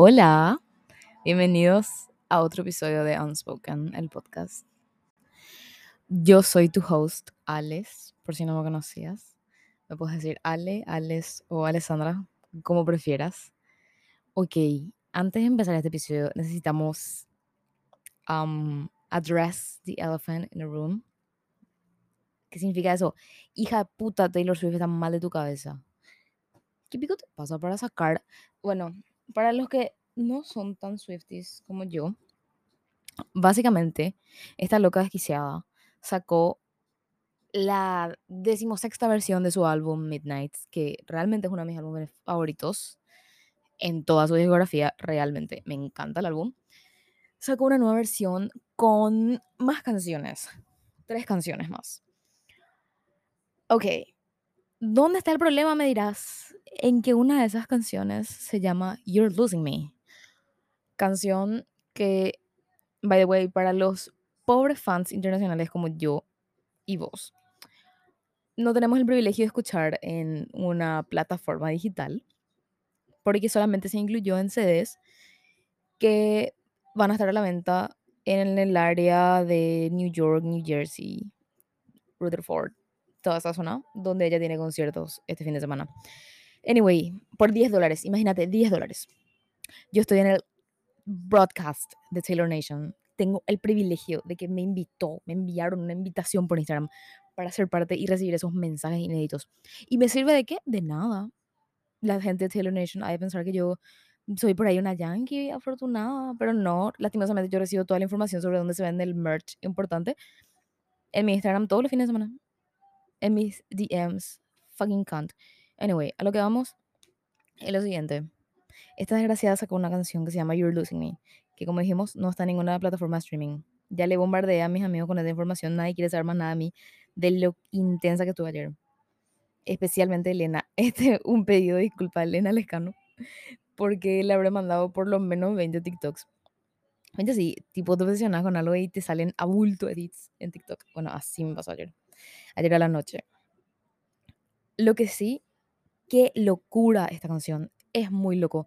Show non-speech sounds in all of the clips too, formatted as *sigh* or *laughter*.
Hola, bienvenidos a otro episodio de Unspoken, el podcast. Yo soy tu host, Alex, por si no me conocías. Me puedes decir Ale, Alex o Alessandra, como prefieras. Ok, antes de empezar este episodio necesitamos um, address the elephant in the room. ¿Qué significa eso? Hija de puta, Taylor Swift está mal de tu cabeza. ¿Qué pico te pasa para sacar? Bueno, para los que no son tan Swifties como yo, básicamente, esta loca desquiciada sacó la decimosexta versión de su álbum Midnight, que realmente es uno de mis álbumes favoritos en toda su discografía, realmente me encanta el álbum. Sacó una nueva versión con más canciones, tres canciones más. Ok, ¿dónde está el problema? Me dirás, en que una de esas canciones se llama You're Losing Me. Canción que, by the way, para los pobres fans internacionales como yo y vos, no tenemos el privilegio de escuchar en una plataforma digital, porque solamente se incluyó en CDs que van a estar a la venta en el área de New York, New Jersey, Rutherford, toda esa zona donde ella tiene conciertos este fin de semana. Anyway, por 10 dólares, imagínate, 10 dólares. Yo estoy en el broadcast de Taylor Nation. Tengo el privilegio de que me invitó, me enviaron una invitación por Instagram para ser parte y recibir esos mensajes inéditos. ¿Y me sirve de qué? De nada. La gente de Taylor Nation ha de pensar que yo soy por ahí una yankee afortunada, pero no, lastimosamente yo recibo toda la información sobre dónde se vende el merch importante en mi Instagram todos los fines de semana. En mis DMs. Fucking cunt. Anyway, a lo que vamos es lo siguiente. Esta desgraciada sacó una canción que se llama You're Losing Me, que como dijimos no está en ninguna plataforma de streaming. Ya le bombardeé a mis amigos con esta información, nadie quiere saber más nada de mí, de lo intensa que estuve ayer. Especialmente Elena. *laughs* Este es un pedido de disculpa a Elena Lescano, porque le habré mandado por lo menos 20 TikToks. Gente, sí, tipo te obsesionas con algo y te salen a bulto edits en TikTok. Bueno, así me pasó ayer. Ayer a la noche. Lo que sí, qué locura esta canción. Es muy loco.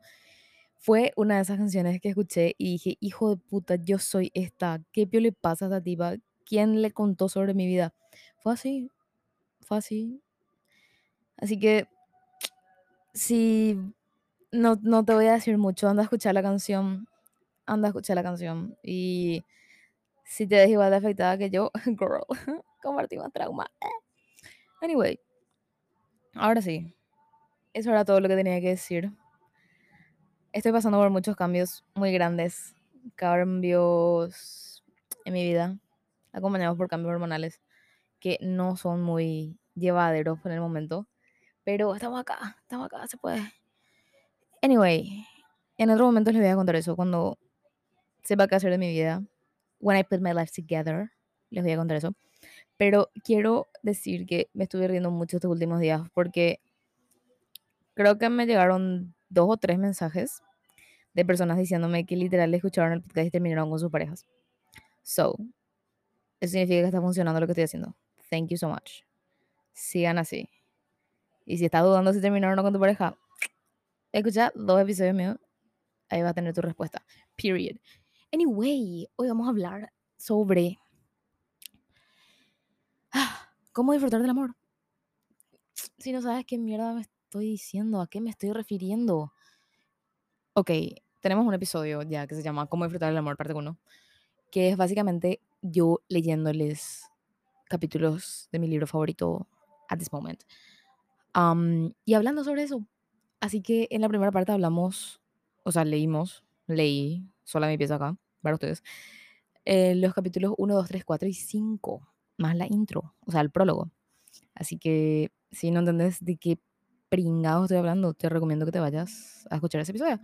Fue una de esas canciones que escuché y dije, hijo de puta, yo soy esta. ¿Qué pio le pasa a esta tipa? ¿Quién le contó sobre mi vida? Fue así. Fue así. Así que, si no, no te voy a decir mucho, anda a escuchar la canción. Anda a escuchar la canción. Y si te ves igual de afectada que yo, *laughs* girl, compartimos trauma. Anyway, ahora sí. Eso era todo lo que tenía que decir. Estoy pasando por muchos cambios muy grandes. Cambios en mi vida, acompañados por cambios hormonales que no son muy llevaderos por el momento. Pero estamos acá, estamos acá, se puede. Anyway, en otro momento les voy a contar eso cuando sepa qué hacer de mi vida. When I put my life together, les voy a contar eso. Pero quiero decir que me estuve riendo mucho estos últimos días porque creo que me llegaron dos o tres mensajes de personas diciéndome que literal escucharon el podcast y terminaron con sus parejas. So, eso significa que está funcionando lo que estoy haciendo. Thank you so much. Sigan así. Y si estás dudando si terminaron o no con tu pareja, escucha dos episodios míos. Ahí vas a tener tu respuesta. Period. Anyway, hoy vamos a hablar sobre cómo disfrutar del amor. Si no sabes qué mierda me estoy diciendo, a qué me estoy refiriendo. Ok, tenemos un episodio ya que se llama Cómo disfrutar del amor, parte 1, que es básicamente yo leyéndoles capítulos de mi libro favorito at this moment. Y hablando sobre eso. Así que en la primera parte hablamos, o sea, leímos, leí, sola mi pieza acá, para ustedes, eh, los capítulos 1, 2, 3, 4 y 5, más la intro, o sea, el prólogo. Así que si no entendés de qué pringado estoy hablando, te recomiendo que te vayas a escuchar ese episodio.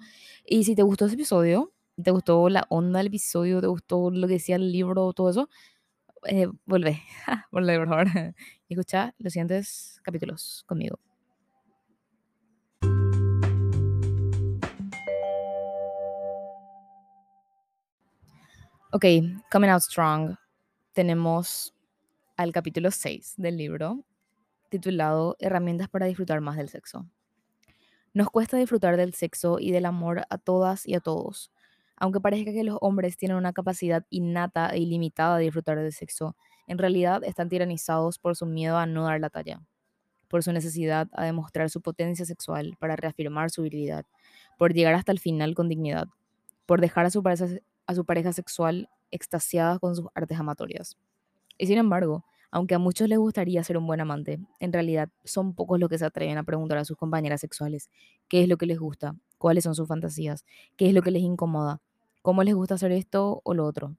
Y si te gustó ese episodio, te gustó la onda del episodio, te gustó lo que decía el libro, todo eso, eh, vuelve, *laughs* vuelve por favor, *laughs* y escucha los siguientes capítulos conmigo. Ok, Coming Out Strong. Tenemos al capítulo 6 del libro, titulado Herramientas para disfrutar más del sexo. Nos cuesta disfrutar del sexo y del amor a todas y a todos. Aunque parezca que los hombres tienen una capacidad innata e ilimitada de disfrutar del sexo, en realidad están tiranizados por su miedo a no dar la talla, por su necesidad a demostrar su potencia sexual para reafirmar su virilidad, por llegar hasta el final con dignidad, por dejar a su pareja, a su pareja sexual extasiada con sus artes amatorias. Y sin embargo, aunque a muchos les gustaría ser un buen amante, en realidad son pocos los que se atreven a preguntar a sus compañeras sexuales qué es lo que les gusta, cuáles son sus fantasías, qué es lo que les incomoda, cómo les gusta hacer esto o lo otro.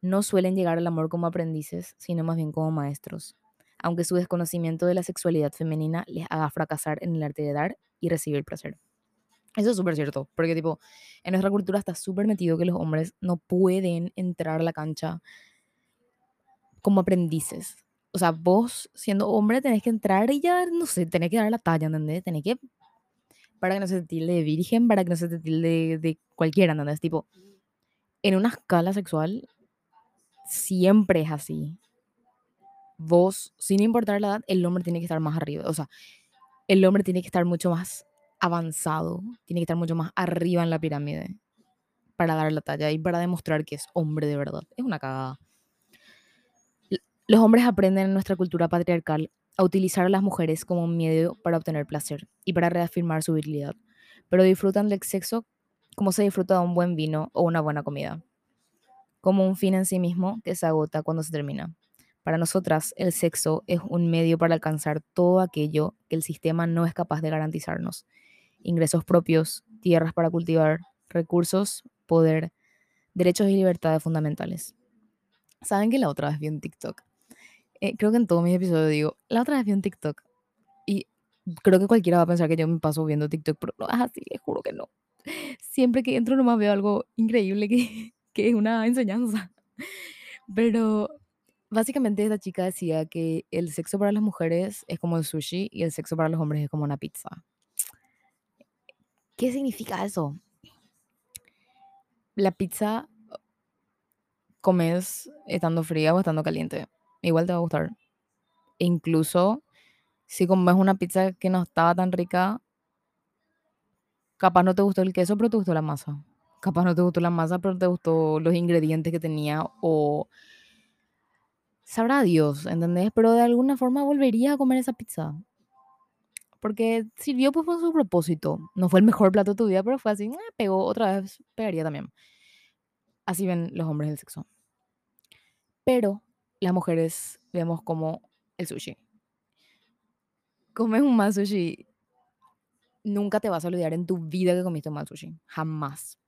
No suelen llegar al amor como aprendices, sino más bien como maestros, aunque su desconocimiento de la sexualidad femenina les haga fracasar en el arte de dar y recibir placer. Eso es súper cierto, porque tipo, en nuestra cultura está súper metido que los hombres no pueden entrar a la cancha como aprendices. O sea, vos siendo hombre tenés que entrar y ya, no sé, tenés que dar la talla, ¿entendés? Tenés que, para que no se te tilde de virgen, para que no se te tilde de, de cualquiera, ¿entendés? Tipo, en una escala sexual siempre es así. Vos, sin importar la edad, el hombre tiene que estar más arriba. O sea, el hombre tiene que estar mucho más avanzado, tiene que estar mucho más arriba en la pirámide para dar la talla y para demostrar que es hombre de verdad. Es una cagada. Los hombres aprenden en nuestra cultura patriarcal a utilizar a las mujeres como un medio para obtener placer y para reafirmar su virilidad, pero disfrutan del sexo como se disfruta de un buen vino o una buena comida, como un fin en sí mismo que se agota cuando se termina. Para nosotras, el sexo es un medio para alcanzar todo aquello que el sistema no es capaz de garantizarnos. Ingresos propios, tierras para cultivar, recursos, poder, derechos y libertades fundamentales. ¿Saben que la otra vez vi un TikTok eh, creo que en todos mis episodios digo, la otra vez vi un TikTok y creo que cualquiera va a pensar que yo me paso viendo TikTok, pero no es así, les juro que no. Siempre que entro nomás veo algo increíble que, *laughs* que es una enseñanza. Pero básicamente esta chica decía que el sexo para las mujeres es como el sushi y el sexo para los hombres es como una pizza. ¿Qué significa eso? La pizza comes estando fría o estando caliente igual te va a gustar. Incluso si comes una pizza que no estaba tan rica, capaz no te gustó el queso, pero te gustó la masa. Capaz no te gustó la masa, pero te gustó los ingredientes que tenía o sabrá Dios, ¿entendés? Pero de alguna forma volvería a comer esa pizza. Porque sirvió pues fue su propósito. No fue el mejor plato de tu vida, pero fue así, eh, pegó otra vez, pegaría también. Así ven los hombres del sexo. Pero las mujeres vemos como el sushi. Comes un mal sushi, nunca te vas a olvidar en tu vida que comiste un mal sushi. Jamás.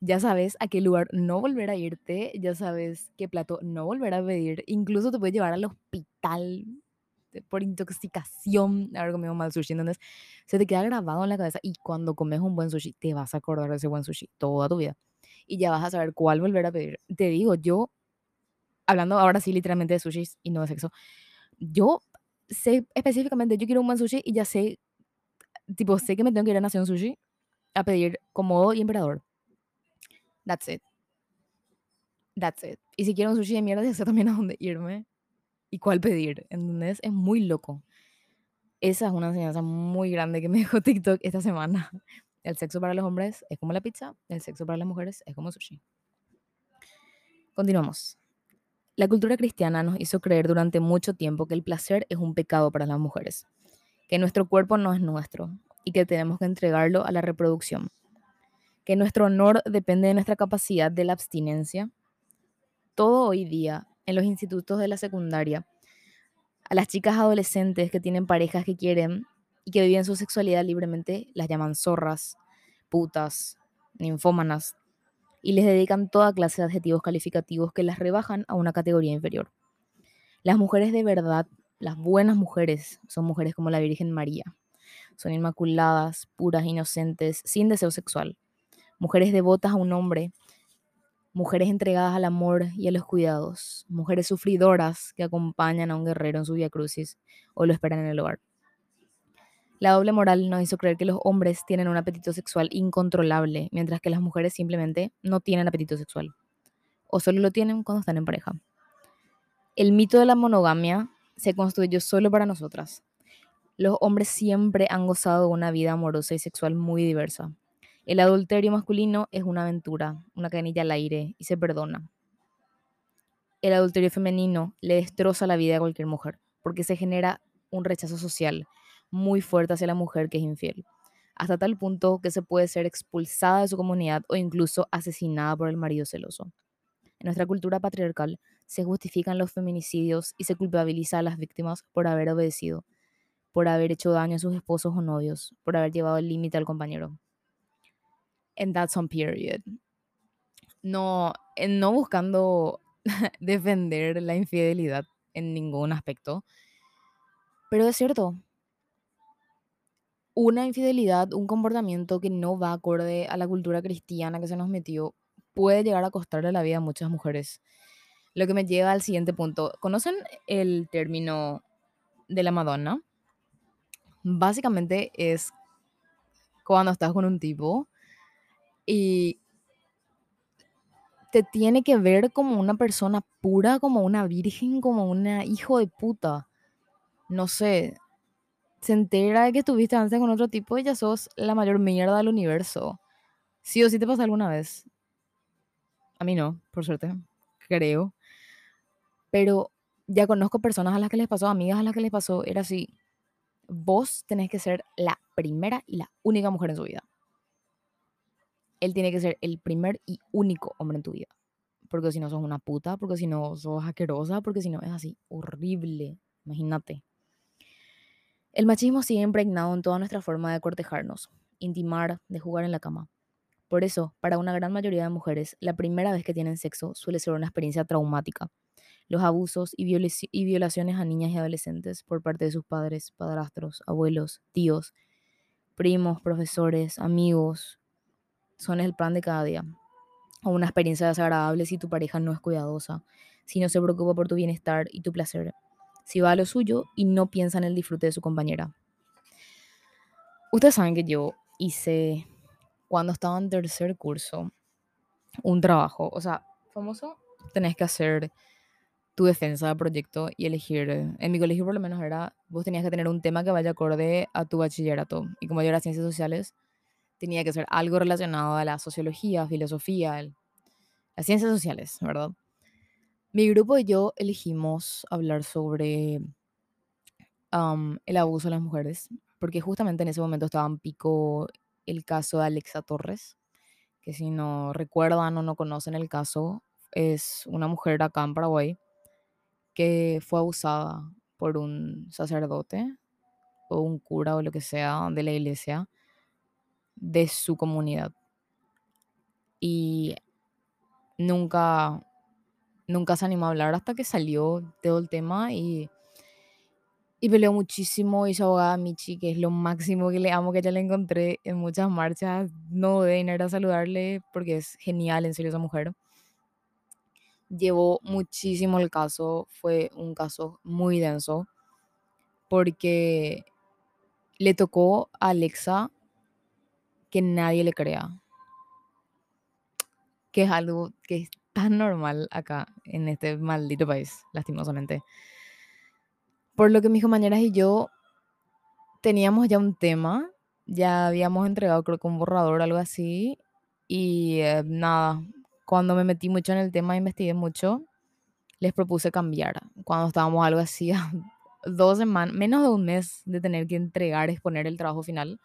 Ya sabes a qué lugar no volver a irte, ya sabes qué plato no volver a pedir. Incluso te puede llevar al hospital por intoxicación haber comido mal sushi. Entonces, se te queda grabado en la cabeza y cuando comes un buen sushi, te vas a acordar de ese buen sushi toda tu vida. Y ya vas a saber cuál volver a pedir. Te digo, yo hablando ahora sí literalmente de sushi y no de sexo, yo sé específicamente, yo quiero un buen sushi y ya sé, tipo, sé que me tengo que ir a Nación Sushi a pedir cómodo y emperador. That's it. That's it. Y si quiero un sushi de mierda, *laughs* ya sé también a dónde irme y cuál pedir. ¿Entendés? Es muy loco. Esa es una enseñanza muy grande que me dejó TikTok esta semana. *laughs* El sexo para los hombres es como la pizza, el sexo para las mujeres es como sushi. Continuamos. La cultura cristiana nos hizo creer durante mucho tiempo que el placer es un pecado para las mujeres, que nuestro cuerpo no es nuestro y que tenemos que entregarlo a la reproducción, que nuestro honor depende de nuestra capacidad de la abstinencia. Todo hoy día, en los institutos de la secundaria, a las chicas adolescentes que tienen parejas que quieren y que viven su sexualidad libremente, las llaman zorras, putas, ninfómanas, y les dedican toda clase de adjetivos calificativos que las rebajan a una categoría inferior. Las mujeres de verdad, las buenas mujeres, son mujeres como la Virgen María. Son inmaculadas, puras, inocentes, sin deseo sexual. Mujeres devotas a un hombre, mujeres entregadas al amor y a los cuidados, mujeres sufridoras que acompañan a un guerrero en su via crucis o lo esperan en el hogar. La doble moral nos hizo creer que los hombres tienen un apetito sexual incontrolable, mientras que las mujeres simplemente no tienen apetito sexual. O solo lo tienen cuando están en pareja. El mito de la monogamia se construyó solo para nosotras. Los hombres siempre han gozado de una vida amorosa y sexual muy diversa. El adulterio masculino es una aventura, una cadenilla al aire y se perdona. El adulterio femenino le destroza la vida a cualquier mujer porque se genera un rechazo social muy fuerte hacia la mujer que es infiel, hasta tal punto que se puede ser expulsada de su comunidad o incluso asesinada por el marido celoso. En nuestra cultura patriarcal se justifican los feminicidios y se culpabiliza a las víctimas por haber obedecido, por haber hecho daño a sus esposos o novios, por haber llevado el límite al compañero. And that's on period. No, no buscando *laughs* defender la infidelidad en ningún aspecto, pero es cierto, una infidelidad, un comportamiento que no va acorde a la cultura cristiana que se nos metió, puede llegar a costarle la vida a muchas mujeres. Lo que me lleva al siguiente punto. ¿Conocen el término de la Madonna? Básicamente es cuando estás con un tipo y te tiene que ver como una persona pura, como una virgen, como una hijo de puta. No sé, se entera de que estuviste antes con otro tipo y ya sos la mayor mierda del universo. Sí o sí te pasa alguna vez. A mí no, por suerte, creo. Pero ya conozco personas a las que les pasó, amigas a las que les pasó, era así. Vos tenés que ser la primera y la única mujer en su vida. Él tiene que ser el primer y único hombre en tu vida. Porque si no sos una puta, porque si no sos asquerosa, porque si no es así, horrible. Imagínate. El machismo sigue impregnado en toda nuestra forma de cortejarnos, intimar, de jugar en la cama. Por eso, para una gran mayoría de mujeres, la primera vez que tienen sexo suele ser una experiencia traumática. Los abusos y, y violaciones a niñas y adolescentes por parte de sus padres, padrastros, abuelos, tíos, primos, profesores, amigos, son el pan de cada día. O una experiencia desagradable si tu pareja no es cuidadosa, si no se preocupa por tu bienestar y tu placer, si va a lo suyo y no piensa en el disfrute de su compañera. Ustedes saben que yo hice, cuando estaba en tercer curso, un trabajo, o sea, famoso, tenés que hacer tu defensa de proyecto y elegir, en mi colegio por lo menos era, vos tenías que tener un tema que vaya acorde a tu bachillerato. Y como yo era ciencias sociales, tenía que ser algo relacionado a la sociología, filosofía, las ciencias sociales, ¿verdad? Mi grupo y yo elegimos hablar sobre el abuso de las mujeres, porque justamente en ese momento estaba en pico el caso de Alexa Torres, que si no recuerdan o no conocen el caso, es una mujer acá en Paraguay que fue abusada por un sacerdote o un cura o lo que sea de la iglesia de su comunidad. Y nunca nunca se animó a hablar hasta que salió todo el tema y, y peleó muchísimo. Y su abogada Michi, que es lo máximo que le amo, que ya la encontré en muchas marchas. No de ir a saludarle porque es genial, en serio, esa mujer. Llevó muchísimo el caso, fue un caso muy denso porque le tocó a Alexa que nadie le crea. Que es algo que tan normal acá, en este maldito país, lastimosamente. Por lo que mis compañeras y yo teníamos ya un tema, ya habíamos entregado creo que un borrador algo así, y eh, nada, cuando me metí mucho en el tema, investigué mucho, les propuse cambiar. Cuando estábamos algo así, *laughs* dos semanas, menos de un mes de tener que entregar, exponer el trabajo final,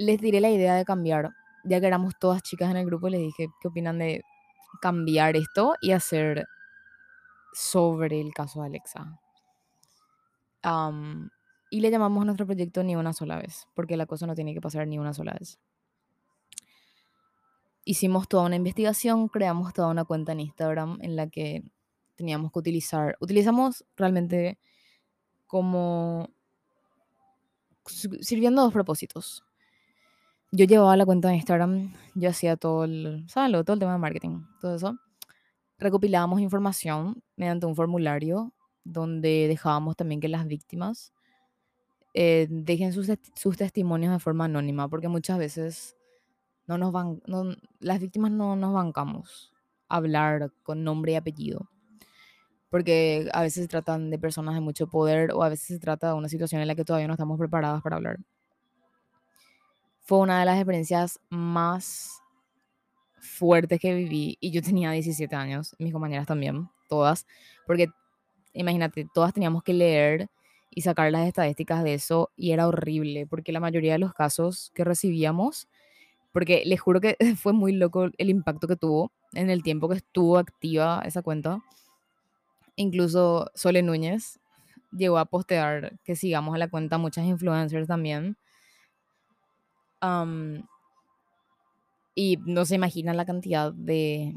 les diré la idea de cambiar, ya que éramos todas chicas en el grupo, les dije, ¿qué opinan de cambiar esto y hacer sobre el caso de Alexa. y le llamamos a nuestro proyecto ni una sola vez, porque la cosa no tiene que pasar ni una sola vez. Hicimos toda una investigación, creamos toda una cuenta en Instagram en la que teníamos que utilizar, utilizamos realmente como sirviendo dos propósitos yo llevaba la cuenta de Instagram, yo hacía todo el, ¿sabes? Todo el tema de marketing, todo eso. Recopilábamos información mediante un formulario donde dejábamos también que las víctimas eh, dejen sus, sus, testimonios de forma anónima, porque muchas veces no nos van, las víctimas no nos bancamos hablar con nombre y apellido. porque a veces se tratan de personas de mucho poder o a veces se trata de una situación en la que todavía no estamos preparadas para hablar. Fue una de las experiencias más fuertes que viví y yo tenía 17 años, mis compañeras también, todas, porque imagínate, todas teníamos que leer y sacar las estadísticas de eso y era horrible porque la mayoría de los casos que recibíamos, porque les juro que *laughs* fue muy loco el impacto que tuvo en el tiempo que estuvo activa esa cuenta. Incluso Sole Núñez llegó a postear que sigamos a la cuenta muchas influencers también. Um, y no se imaginan la cantidad de,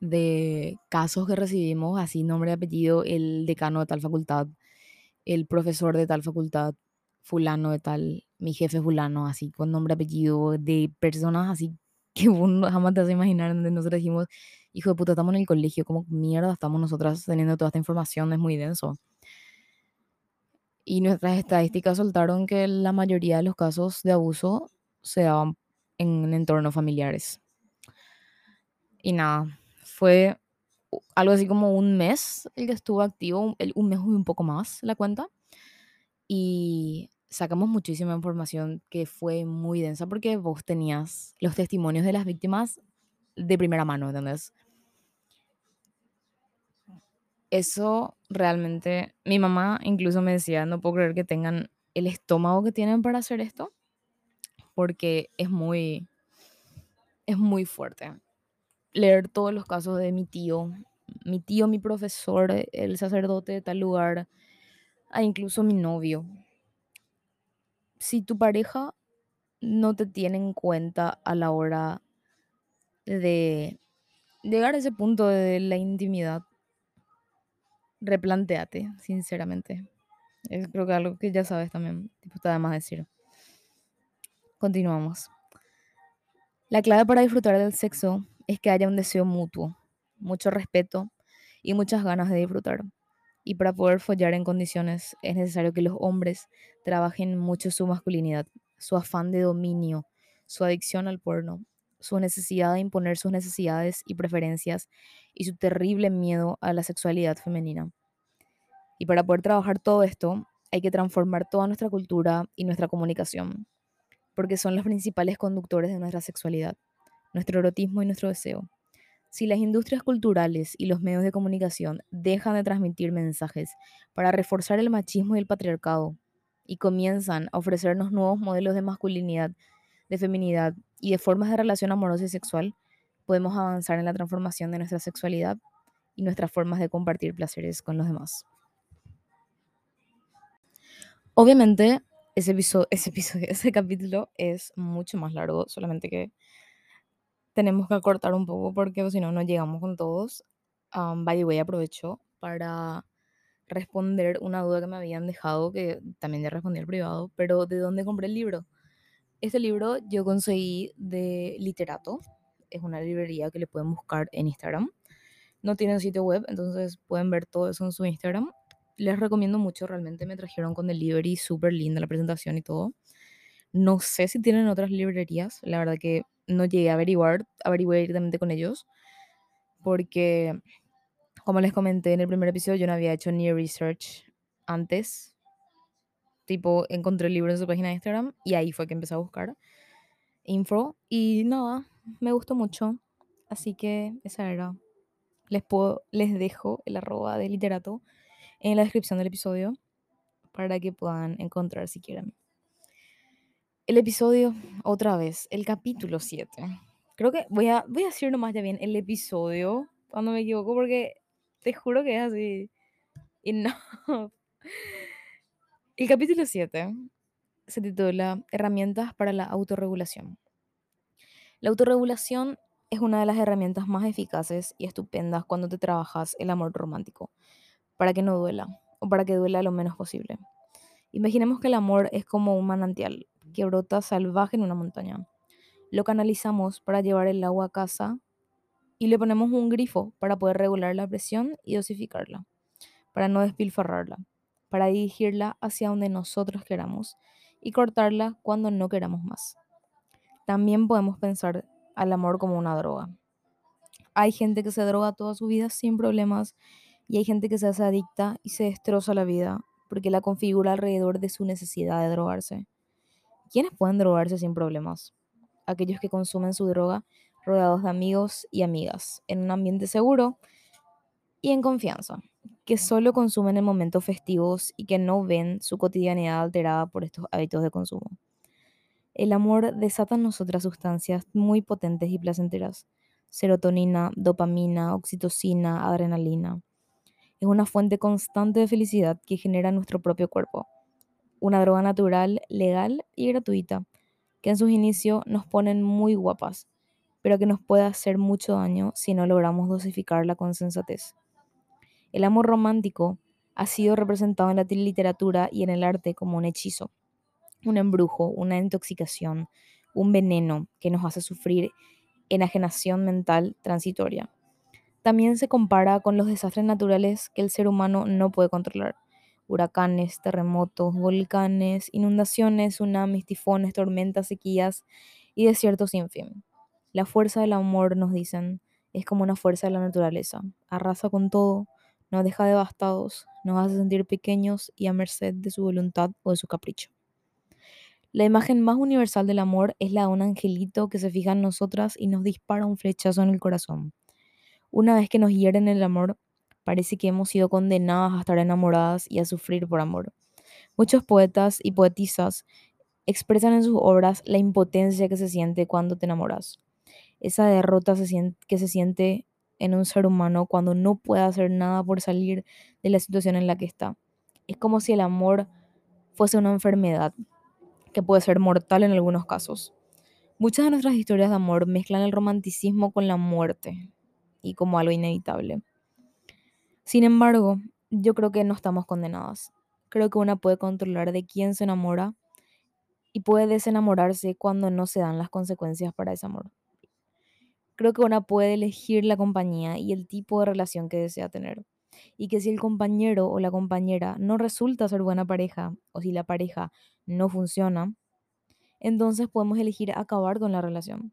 de casos que recibimos, así nombre y apellido, el decano de tal facultad, el profesor de tal facultad, fulano de tal, mi jefe fulano, así con nombre y apellido, de personas así *laughs* que uno jamás te a imaginar, donde nosotros dijimos, hijo de puta, estamos en el colegio, ¿cómo mierda estamos nosotras teniendo toda esta información? Es muy denso. Y nuestras estadísticas soltaron que la mayoría de los casos de abuso se daban en entornos familiares. Y nada, fue algo así como un mes el que estuvo activo, un mes y un poco más la cuenta. Y sacamos muchísima información que fue muy densa porque vos tenías los testimonios de las víctimas de primera mano, ¿entendés? Eso realmente, mi mamá incluso me decía, no puedo creer que tengan el estómago que tienen para hacer esto, porque es muy, es muy fuerte. Leer todos los casos de mi tío, mi tío, mi profesor, el sacerdote de tal lugar, a incluso mi novio. Si tu pareja no te tiene en cuenta a la hora de llegar a ese punto de la intimidad, replanteate, sinceramente. Es creo que algo que ya sabes también, tipo, está de más decir. Continuamos. La clave para disfrutar del sexo es que haya un deseo mutuo, mucho respeto y muchas ganas de disfrutar. Y para poder follar en condiciones es necesario que los hombres trabajen mucho su masculinidad, su afán de dominio, su adicción al porno, su necesidad de imponer sus necesidades y preferencias y su terrible miedo a la sexualidad femenina. Y para poder trabajar todo esto, hay que transformar toda nuestra cultura y nuestra comunicación, porque son los principales conductores de nuestra sexualidad, nuestro erotismo y nuestro deseo. Si las industrias culturales y los medios de comunicación dejan de transmitir mensajes para reforzar el machismo y el patriarcado y comienzan a ofrecernos nuevos modelos de masculinidad, de feminidad y de formas de relación amorosa y sexual, podemos avanzar en la transformación de nuestra sexualidad y nuestras formas de compartir placeres con los demás. Obviamente, ese episodio, ese episodio, *laughs* ese capítulo es mucho más largo, solamente que tenemos que acortar un poco porque si no, no llegamos con todos. Um, by the way, aprovecho para responder una duda que me habían dejado, que también ya respondí al privado, pero ¿de dónde compré el libro? Este libro yo conseguí de Literato, es una librería que le pueden buscar en Instagram. No tienen sitio web, entonces pueden ver todo eso en su Instagram les recomiendo mucho, realmente me trajeron con delivery, súper linda la presentación y todo. No sé si tienen otras librerías, la verdad que no llegué a averiguar, averigué directamente con ellos, porque como les comenté en el primer episodio, yo no había hecho ni research antes. Tipo, encontré el libro en su página de Instagram y ahí fue que empecé a buscar info y nada, me gustó mucho. Así que esa era. Les, puedo, les dejo el arroba de literato en la descripción del episodio para que puedan encontrar si quieren. El episodio, otra vez, el capítulo 7. Creo que voy a, voy a decir nomás ya bien el episodio cuando me equivoco porque te juro que es así. Y no. El capítulo 7 se titula Herramientas para la autorregulación. La autorregulación es una de las herramientas más eficaces y estupendas cuando te trabajas el amor romántico para que no duela o para que duela lo menos posible. Imaginemos que el amor es como un manantial que brota salvaje en una montaña. Lo canalizamos para llevar el agua a casa y le ponemos un grifo para poder regular la presión y dosificarla, para no despilfarrarla, para dirigirla hacia donde nosotros queramos y cortarla cuando no queramos más. También podemos pensar al amor como una droga. Hay gente que se droga toda su vida sin problemas Y hay gente que se hace adicta y se destroza la vida porque la configura alrededor de su necesidad de drogarse. ¿Quiénes pueden drogarse sin problemas? Aquellos que consumen su droga rodeados de amigos y amigas, en un ambiente seguro y en confianza, que solo consumen en momentos festivos y que no ven su cotidianidad alterada por estos hábitos de consumo. El amor desata en nosotras sustancias muy potentes y placenteras, serotonina, dopamina, oxitocina, adrenalina. Es una fuente constante de felicidad que genera nuestro propio cuerpo. Una droga natural, legal y gratuita, que en sus inicios nos ponen muy guapas, pero que nos puede hacer mucho daño si no logramos dosificarla con sensatez. El amor romántico ha sido representado en la literatura y en el arte como un hechizo, un embrujo, una intoxicación, un veneno que nos hace sufrir enajenación mental transitoria. También se compara con los desastres naturales que el ser humano no puede controlar. Huracanes, terremotos, volcanes, inundaciones, tsunamis, tifones, tormentas, sequías y desiertos sin fin. La fuerza del amor, nos dicen, es como una fuerza de la naturaleza. Arrasa con todo, nos deja devastados, nos hace sentir pequeños y a merced de su voluntad o de su capricho. La imagen más universal del amor es la de un angelito que se fija en nosotras y nos dispara un flechazo en el corazón. Una vez que nos hieren el amor, parece que hemos sido condenadas a estar enamoradas y a sufrir por amor. Muchos poetas y poetisas expresan en sus obras la impotencia que se siente cuando te enamoras. Esa derrota que se siente en un ser humano cuando no puede hacer nada por salir de la situación en la que está. Es como si el amor fuese una enfermedad que puede ser mortal en algunos casos. Muchas de nuestras historias de amor mezclan el romanticismo con la muerte y como algo inevitable. Sin embargo, yo creo que no estamos condenadas. Creo que una puede controlar de quién se enamora y puede desenamorarse cuando no se dan las consecuencias para ese amor creo que una puede elegir la compañía y el tipo de relación que desea tener. Y que si el compañero o la compañera no resulta ser buena pareja o si la pareja no funciona, entonces podemos elegir acabar con la relación.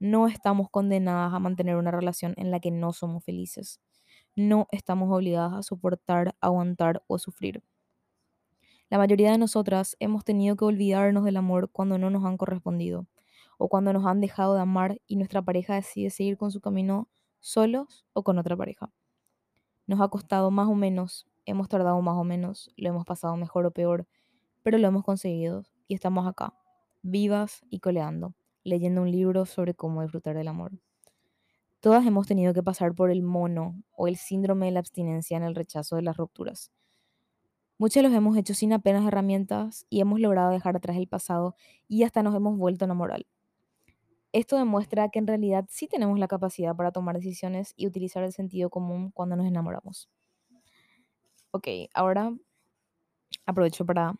No estamos condenadas a mantener una relación en la que no somos felices. No estamos obligadas a soportar, aguantar o sufrir. La mayoría de nosotras hemos tenido que olvidarnos del amor cuando no nos han correspondido o cuando nos han dejado de amar y nuestra pareja decide seguir con su camino solos o con otra pareja. Nos ha costado más o menos, hemos tardado más o menos, lo hemos pasado mejor o peor, pero lo hemos conseguido y estamos acá, vivas y coleando, leyendo un libro sobre cómo disfrutar del amor. Todas hemos tenido que pasar por el mono o el síndrome de la abstinencia en el rechazo de las rupturas. Muchos los hemos hecho sin apenas herramientas y hemos logrado dejar atrás el pasado y hasta nos hemos vuelto a enamorar. Esto demuestra que en realidad sí tenemos la capacidad para tomar decisiones y utilizar el sentido común cuando nos enamoramos. Ok, ahora aprovecho para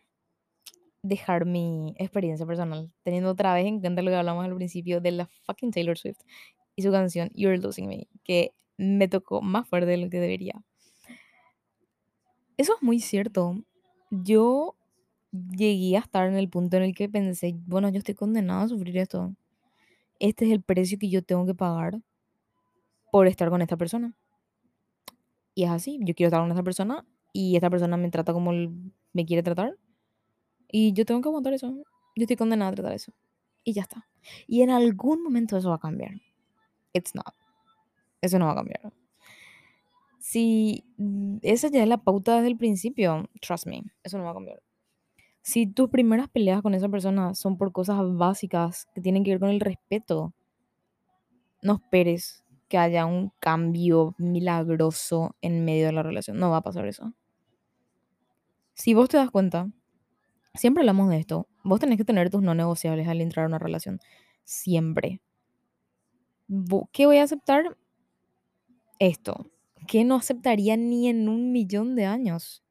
dejar mi experiencia personal, teniendo otra vez en cuenta lo que hablamos al principio de la fucking Taylor Swift y su canción You're Losing Me, que me tocó más fuerte de lo que debería. Eso es muy cierto. Yo llegué a estar en el punto en el que pensé, bueno, yo estoy condenada a sufrir esto este es el precio que yo tengo que pagar por estar con esta persona. Y es así, yo quiero estar con esta persona y esta persona me trata como me quiere tratar. Y yo tengo que aguantar eso. Yo estoy condenada a tratar eso. Y ya está. Y en algún momento eso va a cambiar. It's not. Eso no va a cambiar. Si esa ya es la pauta desde el principio, trust me, eso no va a cambiar. Si tus primeras peleas con esa persona son por cosas básicas que tienen que ver con el respeto, no esperes que haya un cambio milagroso en medio de la relación. No va a pasar eso. Si vos te das cuenta, siempre hablamos de esto, vos tenés que tener tus no negociables al entrar a una relación. Siempre. ¿Qué voy a aceptar? Esto. ¿Qué no aceptaría ni en un millón de años?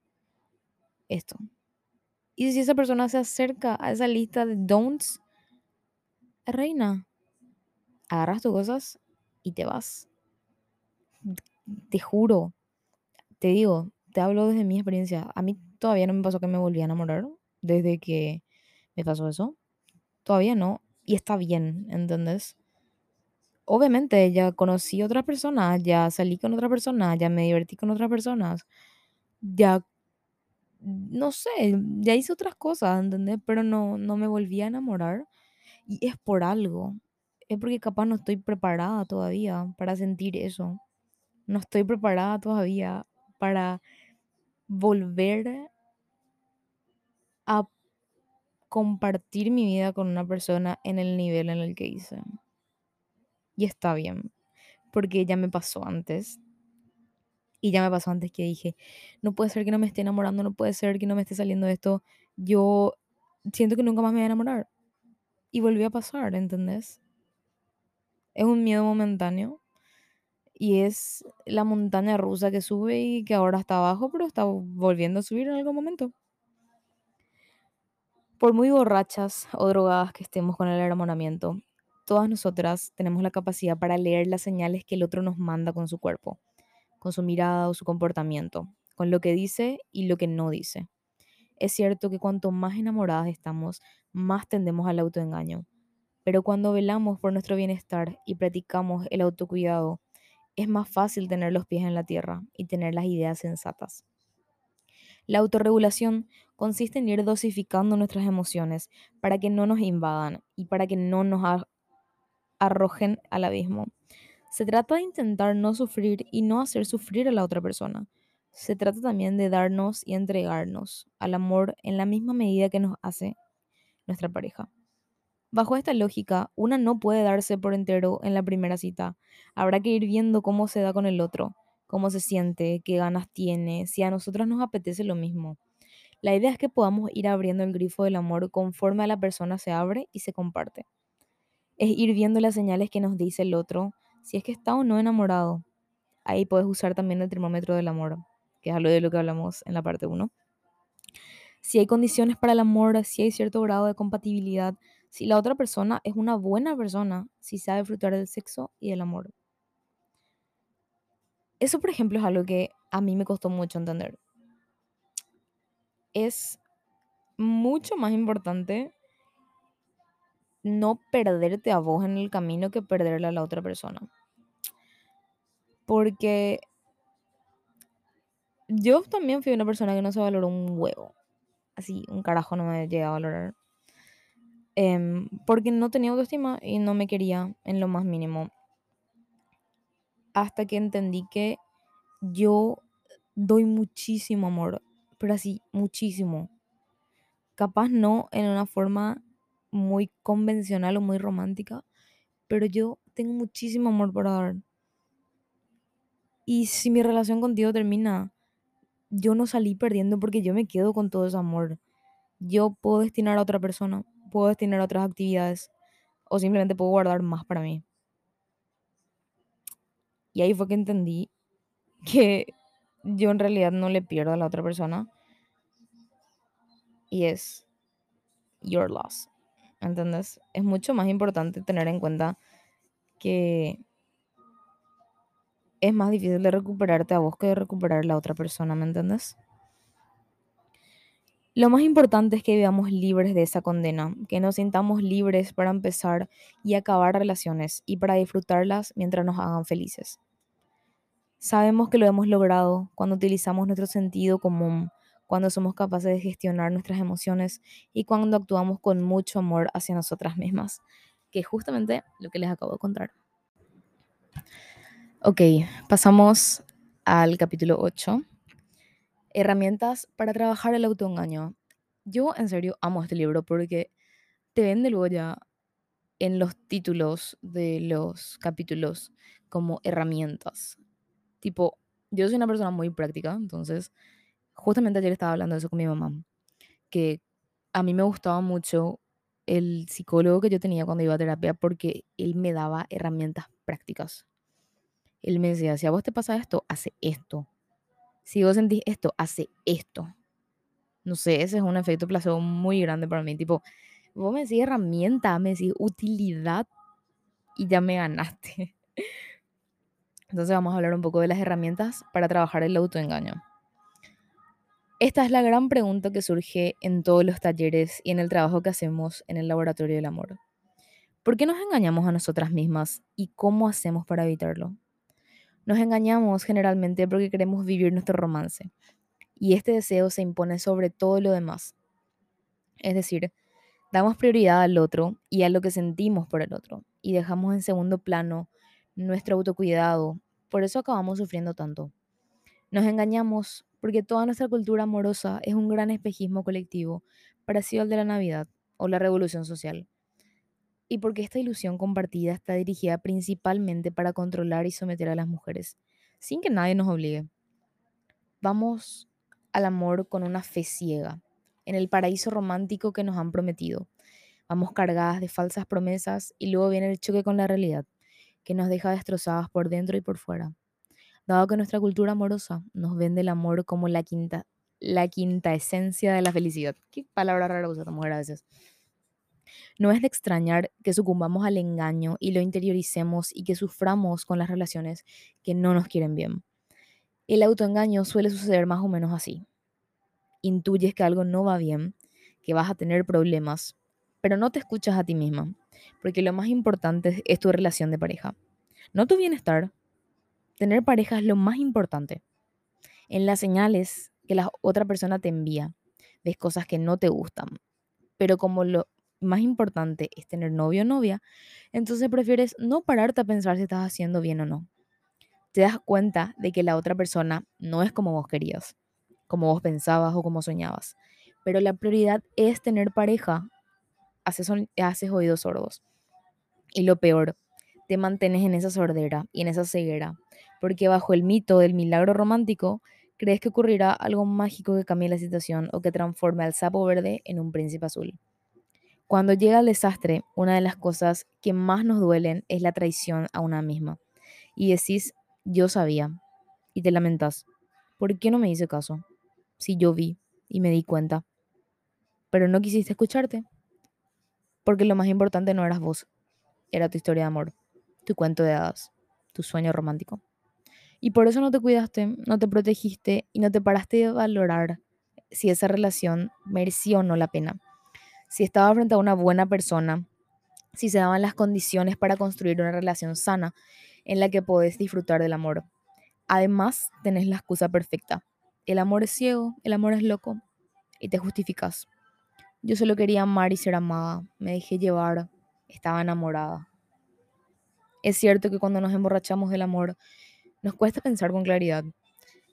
Esto. Y si esa persona se acerca a esa lista de don'ts, reina, agarras tus cosas y te vas. Te juro, te digo, te hablo desde mi experiencia. A mí todavía no me pasó que me volví a enamorar desde que me pasó eso. Todavía no. Y está bien, ¿entendés? obviamente ya conocí otras personas, ya salí con otras personas, ya me divertí con otras personas, ya, no sé, ya hice otras cosas, ¿entendés? Pero no, no me volví a enamorar y es por algo. Es porque capaz no estoy preparada todavía para sentir eso. No estoy preparada todavía para volver a compartir mi vida con una persona en el nivel en el que hice. Y está bien, porque ya me pasó antes. Y ya me pasó antes que dije, no puede ser que no me esté enamorando, no puede ser que no me esté saliendo esto. Yo siento que nunca más me voy a enamorar. Y volvió a pasar, ¿entendés? Es un miedo momentáneo. Y es la montaña rusa que sube y que ahora está abajo, pero está volviendo a subir en algún momento. Por muy borrachas o drogadas que estemos con el enamoramiento, todas nosotras tenemos la capacidad para leer las señales que el otro nos manda con su cuerpo, con su mirada o su comportamiento, con lo que dice y lo que no dice. Es cierto que cuanto más enamoradas estamos, más tendemos al autoengaño. Pero cuando velamos por nuestro bienestar y practicamos el autocuidado, es más fácil tener los pies en la tierra y tener las ideas sensatas. La autorregulación consiste en ir dosificando nuestras emociones para que no nos invadan y para que no nos arrojen al abismo. Se trata de intentar no sufrir y no hacer sufrir a la otra persona. Se trata también de darnos y entregarnos al amor en la misma medida que nos hace nuestra pareja. Bajo esta lógica, una no puede darse por entero en la primera cita. Habrá que ir viendo cómo se da con el otro cómo se siente, qué ganas tiene, si a nosotros nos apetece lo mismo. La idea es que podamos ir abriendo el grifo del amor conforme a la persona se abre y se comparte. Es ir viendo las señales que nos dice el otro, si es que está o no enamorado. Ahí puedes usar también el termómetro del amor, que es algo de lo que hablamos en la parte 1. Si hay condiciones para el amor, si hay cierto grado de compatibilidad, si la otra persona es una buena persona, si sabe disfrutar del sexo y del amor. Eso, por ejemplo, es algo que a mí me costó mucho entender. Es mucho más importante no perderte a vos en el camino que perderle a la otra persona. Porque yo también fui una persona que no se valoró un huevo. Así, un carajo no me llega a valorar. Em, porque no tenía autoestima y no me quería en lo más mínimo hasta que entendí que yo doy muchísimo amor, pero así, muchísimo. Capaz no en una forma muy convencional o muy romántica, pero yo tengo muchísimo amor para dar. Y si mi relación contigo termina, yo no salí perdiendo porque yo me quedo con todo ese amor. Yo puedo destinar a otra persona, puedo destinar a otras actividades o simplemente puedo guardar más para mí. Y ahí fue que entendí *laughs* que yo en realidad no le pierdo a la otra persona. Y es your loss. ¿Entendés? Es mucho más importante tener en cuenta que es más difícil de recuperarte a vos que de recuperar a la otra persona, ¿me entiendes? Lo más importante es que vivamos libres de esa condena, que nos sintamos libres para empezar y acabar relaciones y para disfrutarlas mientras nos hagan felices. Sabemos que lo hemos logrado cuando utilizamos nuestro sentido común, cuando somos capaces de gestionar nuestras emociones y cuando actuamos con mucho amor hacia nosotras mismas, que es justamente lo que les acabo de contar. Ok, pasamos al capítulo 8. Herramientas para trabajar el autoengaño. Yo en serio amo este libro porque te vende luego ya en los títulos de los capítulos como herramientas. Tipo, yo soy una persona muy práctica, entonces, justamente ayer estaba hablando de eso con mi mamá, que a mí me gustaba mucho el psicólogo que yo tenía cuando iba a terapia porque él me daba herramientas prácticas. Él me decía, si a vos te pasa esto, hace esto. Si vos sentís esto, hace esto. No sé, ese es un efecto placebo muy grande para mí. Tipo, vos me decís herramienta, me decís utilidad y ya me ganaste. *laughs* Entonces vamos a hablar un poco de las herramientas para trabajar el autoengaño. Esta es la gran pregunta que surge en todos los talleres y en el trabajo que hacemos en el laboratorio del amor. ¿Por qué nos engañamos a nosotras mismas y cómo hacemos para evitarlo? Nos engañamos generalmente porque queremos vivir nuestro romance y este deseo se impone sobre todo lo demás. Es decir, damos prioridad al otro y a lo que sentimos por el otro y dejamos en segundo plano nuestro autocuidado. Por eso acabamos sufriendo tanto. Nos engañamos porque toda nuestra cultura amorosa es un gran espejismo colectivo parecido al de la Navidad o la Revolución Social. Y porque esta ilusión compartida está dirigida principalmente para controlar y someter a las mujeres, sin que nadie nos obligue. Vamos al amor con una fe ciega, en el paraíso romántico que nos han prometido. Vamos cargadas de falsas promesas y luego viene el choque con la realidad, que nos deja destrozadas por dentro y por fuera dado que nuestra cultura amorosa nos vende el amor como la quinta, la quinta esencia de la felicidad. Qué palabra rara usa esta mujer a veces. No es de extrañar que sucumbamos al engaño y lo interioricemos y que suframos con las relaciones que no nos quieren bien. El autoengaño suele suceder más o menos así. Intuyes que algo no va bien, que vas a tener problemas, pero no te escuchas a ti misma, porque lo más importante es tu relación de pareja. No tu bienestar, tener pareja es lo más importante. En las señales que la otra persona te envía, ves cosas que no te gustan. Pero como lo más importante es tener novio o novia, entonces prefieres no pararte a pensar si estás haciendo bien o no. Te das cuenta de que la otra persona no es como vos querías, como vos pensabas o como soñabas. Pero la prioridad es tener pareja. Haces, haces oídos sordos. Y lo peor, te mantienes en esa sordera y en esa ceguera porque bajo el mito del milagro romántico, crees que ocurrirá algo mágico que cambie la situación o que transforme al sapo verde en un príncipe azul. Cuando llega el desastre, una de las cosas que más nos duelen es la traición a una misma. Y decís, yo sabía. Y te lamentas. ¿Por qué no me hice caso? Si yo vi y me di cuenta. Pero no quisiste escucharte. Porque lo más importante no eras vos. Era tu historia de amor, tu cuento de hadas, tu sueño romántico. Y por eso no te cuidaste, no te protegiste y no te paraste de valorar si esa relación merecía o no la pena. Si estaba frente a una buena persona, si se daban las condiciones para construir una relación sana en la que podés disfrutar del amor. Además, tenés la excusa perfecta. El amor es ciego, el amor es loco y te justificas. Yo solo quería amar y ser amada, me dejé llevar, estaba enamorada. Es cierto que cuando nos emborrachamos del amor, nos cuesta pensar con claridad,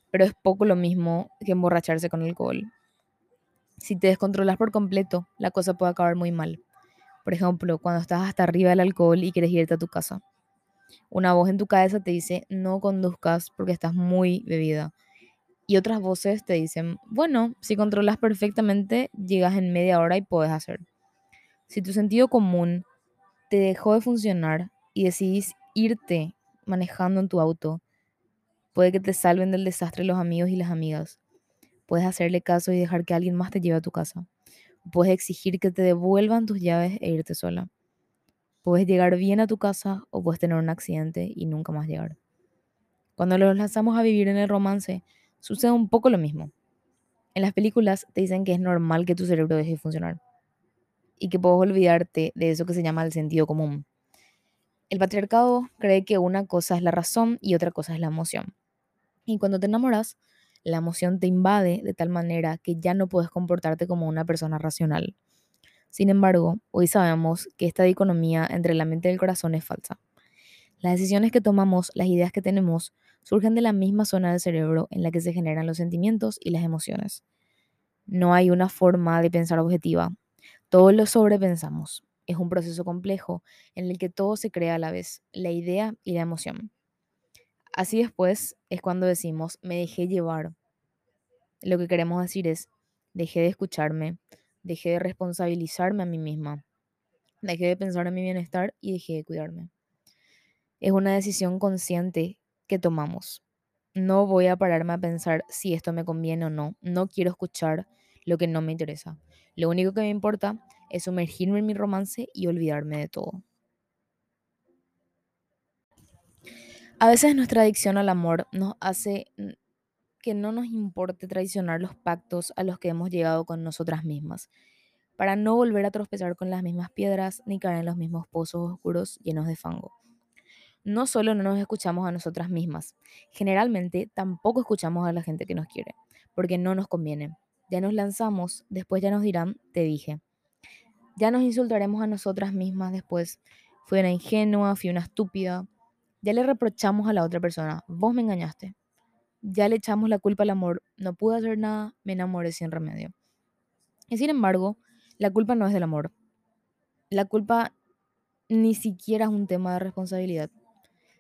pero es poco lo mismo que emborracharse con alcohol. Si te descontrolas por completo, la cosa puede acabar muy mal. Por ejemplo, cuando estás hasta arriba del alcohol y quieres irte a tu casa. Una voz en tu cabeza te dice, no conduzcas porque estás muy bebida. Y otras voces te dicen, bueno, si controlas perfectamente, llegas en media hora y puedes hacer. Si tu sentido común te dejó de funcionar y decidís irte manejando en tu auto, Puede que te salven del desastre los amigos y las amigas. Puedes hacerle caso y dejar que alguien más te lleve a tu casa. Puedes exigir que te devuelvan tus llaves e irte sola. Puedes llegar bien a tu casa o puedes tener un accidente y nunca más llegar. Cuando los lanzamos a vivir en el romance, sucede un poco lo mismo. En las películas te dicen que es normal que tu cerebro deje de funcionar y que puedes olvidarte de eso que se llama el sentido común. El patriarcado cree que una cosa es la razón y otra cosa es la emoción. Y cuando te enamoras, la emoción te invade de tal manera que ya no puedes comportarte como una persona racional. Sin embargo, hoy sabemos que esta dicotomía entre la mente y el corazón es falsa. Las decisiones que tomamos, las ideas que tenemos, surgen de la misma zona del cerebro en la que se generan los sentimientos y las emociones. No hay una forma de pensar objetiva. Todo lo sobrepensamos. Es un proceso complejo en el que todo se crea a la vez, la idea y la emoción. Así después es cuando decimos, me dejé llevar. Lo que queremos decir es, dejé de escucharme, dejé de responsabilizarme a mí misma, dejé de pensar en mi bienestar y dejé de cuidarme. Es una decisión consciente que tomamos. No voy a pararme a pensar si esto me conviene o no. No quiero escuchar lo que no me interesa. Lo único que me importa es sumergirme en mi romance y olvidarme de todo. A veces nuestra adicción al amor nos hace que no nos importe traicionar los pactos a los que hemos llegado con nosotras mismas. para no volver a tropezar con las mismas piedras ni caer en los mismos pozos oscuros llenos de fango. No solo no nos escuchamos a nosotras mismas, generalmente tampoco escuchamos a la gente que nos quiere, porque no nos conviene. Ya nos lanzamos, después ya nos dirán, te dije. Ya nos insultaremos a nosotras mismas después. Fui una ingenua, fui una estúpida. Ya le reprochamos a la otra persona, vos me engañaste. Ya le echamos la culpa al amor, no pude hacer nada, me enamoré sin remedio. Y sin embargo, la culpa no es del amor. La culpa ni siquiera es un tema de responsabilidad.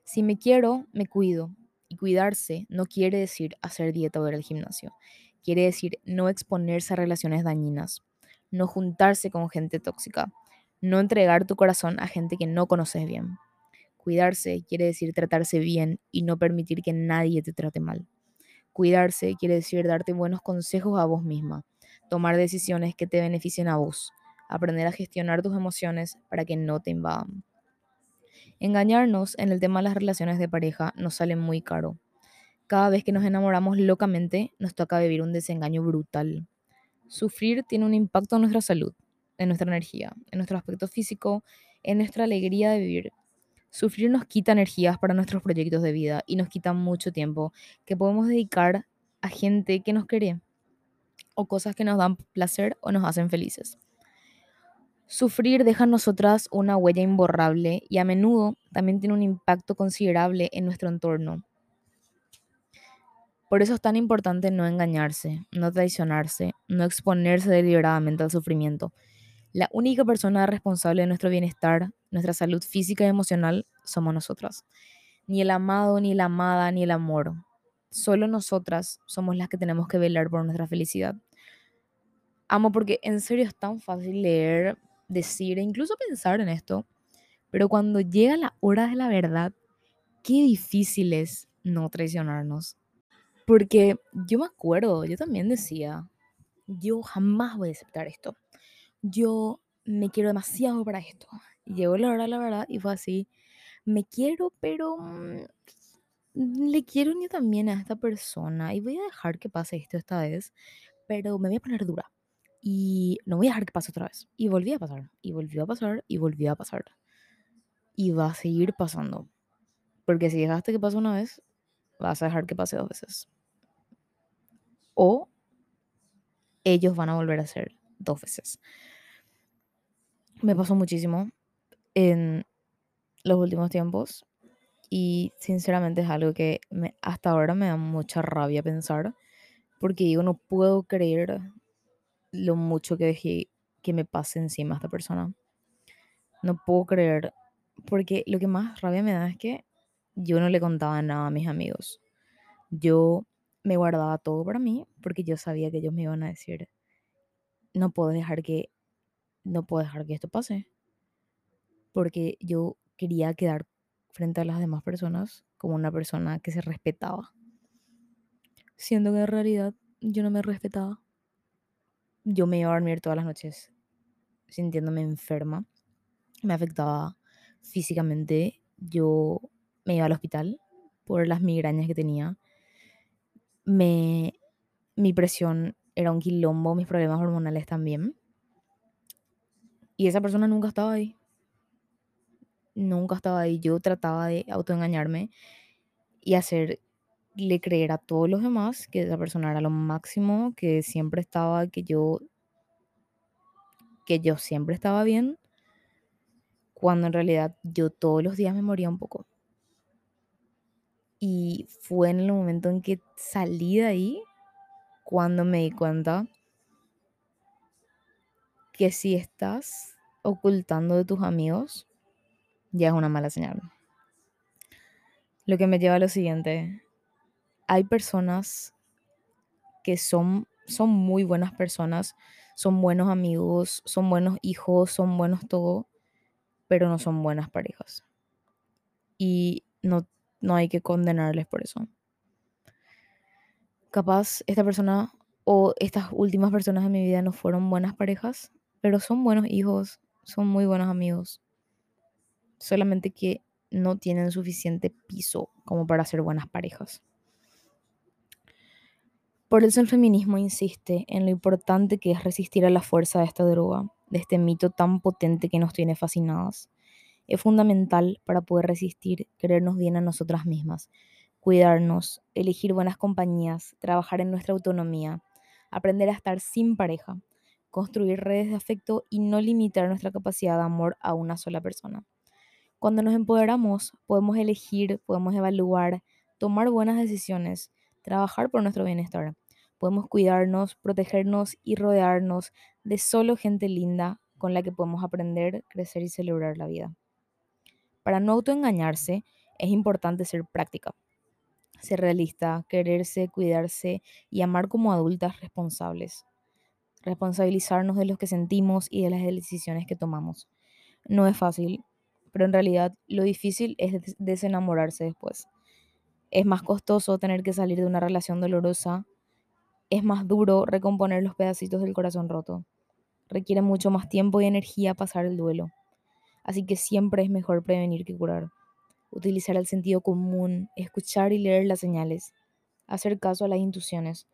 Si me quiero, me cuido. Y cuidarse no quiere decir hacer dieta o ir al gimnasio. Quiere decir no exponerse a relaciones dañinas, no juntarse con gente tóxica, no entregar tu corazón a gente que no conoces bien. Cuidarse quiere decir tratarse bien y no permitir que nadie te trate mal. Cuidarse quiere decir darte buenos consejos a vos misma, tomar decisiones que te beneficien a vos, aprender a gestionar tus emociones para que no te invadan. Engañarnos en el tema de las relaciones de pareja nos sale muy caro. Cada vez que nos enamoramos locamente, nos toca vivir un desengaño brutal. Sufrir tiene un impacto en nuestra salud, en nuestra energía, en nuestro aspecto físico, en nuestra alegría de vivir. Sufrir nos quita energías para nuestros proyectos de vida y nos quita mucho tiempo que podemos dedicar a gente que nos quiere o cosas que nos dan placer o nos hacen felices. Sufrir deja en nosotras una huella imborrable y a menudo también tiene un impacto considerable en nuestro entorno. Por eso es tan importante no engañarse, no traicionarse, no exponerse deliberadamente al sufrimiento. La única persona responsable de nuestro bienestar, nuestra salud física y emocional, somos nosotras. Ni el amado, ni la amada, ni el amor. Solo nosotras somos las que tenemos que velar por nuestra felicidad. Amo porque en serio es tan fácil leer, decir e incluso pensar en esto, pero cuando llega la hora de la verdad, qué difícil es no traicionarnos. Porque yo me acuerdo, yo también decía, yo jamás voy a aceptar esto. Yo me quiero demasiado para esto. Llegó la hora la verdad y fue así, me quiero, pero mm, le quiero yo también a esta persona y voy a dejar que pase esto esta vez, pero me voy a poner dura. Y no voy a dejar que pase otra vez. Y volví a pasar, y volvió a pasar, y volvió a pasar. Y va a seguir pasando. Porque si dejaste que pase una vez, vas a dejar que pase dos veces. O ellos van a volver a hacer dos veces. Me pasó muchísimo en los últimos tiempos y sinceramente es algo que hasta ahora me da mucha rabia pensar porque digo, no puedo creer lo mucho que dejé que me pase encima a esta persona. No puedo creer, porque lo que más rabia me da es que yo no le contaba nada a mis amigos. Yo me guardaba todo para mí porque yo sabía que ellos me iban a decir, no puedo dejar que, no puedo dejar que esto pase. Porque yo quería quedar frente a las demás personas como una persona que se respetaba. Siendo que en realidad yo no me respetaba yo me iba a dormir todas las noches sintiéndome enferma. Me afectaba físicamente. Yo me iba al hospital por las migrañas que tenía. Me, mi presión era un quilombo, mis problemas hormonales también. Y esa persona nunca estaba ahí. Nunca estaba ahí. Yo trataba de autoengañarme y hacerle creer a todos los demás que esa persona era lo máximo, que siempre estaba, que yo que yo siempre estaba bien, cuando en realidad yo todos los días me moría un poco. Y fue en el momento en que salí de ahí cuando me di cuenta que si estás ocultando de tus amigos, ya es una mala señal. Lo que me lleva a lo siguiente, hay personas que son, son muy buenas personas, son buenos amigos, son buenos hijos, son buenos todo, pero no son buenas parejas. Y no, no hay que condenarles por eso. Capaz esta persona o estas últimas personas de mi vida no fueron buenas parejas, pero son buenos hijos, son muy buenos amigos. Solamente que no tienen suficiente piso como para ser buenas parejas. Por eso el feminismo insiste en lo importante que es resistir a la fuerza de esta droga, de este mito tan potente que nos tiene fascinadas. Es fundamental para poder resistir querernos bien a nosotras mismas, cuidarnos, elegir buenas compañías, trabajar en nuestra autonomía, aprender a estar sin pareja, construir redes de afecto y no limitar nuestra capacidad de amor a una sola persona. Cuando nos empoderamos, podemos elegir, podemos evaluar, tomar buenas decisiones, trabajar por nuestro bienestar. Podemos cuidarnos, protegernos y rodearnos de solo gente linda con la que podemos aprender, crecer y celebrar la vida. Para no autoengañarse, es importante ser práctica, ser realista, quererse, cuidarse y amar como adultas responsables. Responsabilizarnos de lo que sentimos y de las decisiones que tomamos. No es fácil, pero en realidad lo difícil es desenamorarse después. Es más costoso tener que salir de una relación dolorosa, es más duro recomponer los pedacitos del corazón roto. Requiere mucho más tiempo y energía pasar el duelo. Así que siempre es mejor prevenir que curar. Utilizar el sentido común, escuchar y leer las señales, hacer caso a las intuiciones,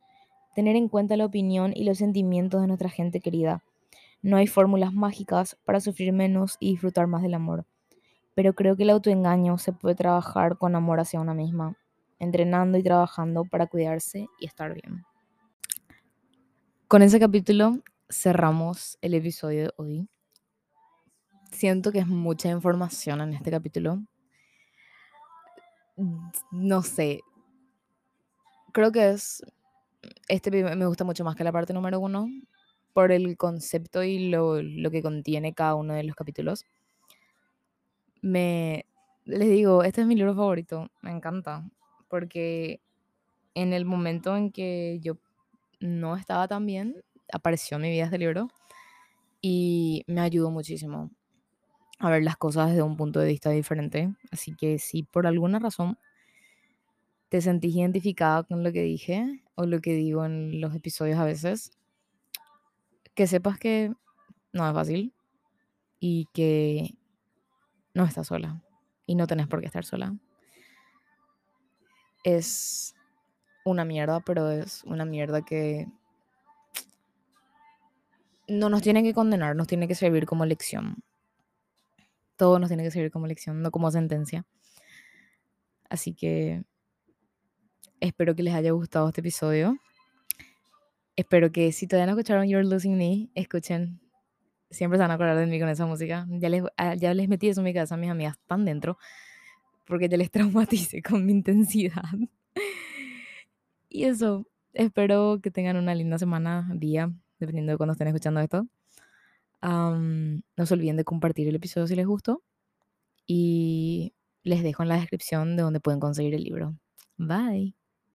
tener en cuenta la opinión y los sentimientos de nuestra gente querida. No hay fórmulas mágicas para sufrir menos y disfrutar más del amor pero creo que el autoengaño se puede trabajar con amor hacia una misma, entrenando y trabajando para cuidarse y estar bien. Con ese capítulo cerramos el episodio de hoy. Siento que es mucha información en este capítulo. No sé. Creo que es. Este me gusta mucho más que la parte número uno por el concepto y lo, lo que contiene cada uno de los capítulos me, les digo, este es mi libro favorito, me encanta, porque en el momento en que yo no estaba tan bien, apareció en mi vida este libro y me ayudó muchísimo a ver las cosas desde un punto de vista diferente. Así que si por alguna razón te sentís identificada con lo que dije o lo que digo en los episodios a veces, que sepas que no es fácil y que no estás sola y no tenés por qué estar sola. Es una mierda, pero es una mierda que no nos tiene que condenar, nos tiene que servir como lección. Todo nos tiene que servir como lección, no como sentencia. Así que espero que les haya gustado este episodio. Espero que si todavía no escucharon You're Losing Me, escuchen siempre se van a acordar de mí con esa música. Ya les, ah, metí eso en mi casa, mis amigas están dentro, porque ya les *laughs* traumatice con mi intensidad. y eso, espero que tengan una linda semana, día, dependiendo de cuando estén escuchando esto. no se olviden de compartir el episodio si les gustó. Y les dejo en la descripción de donde pueden conseguir el libro. Bye.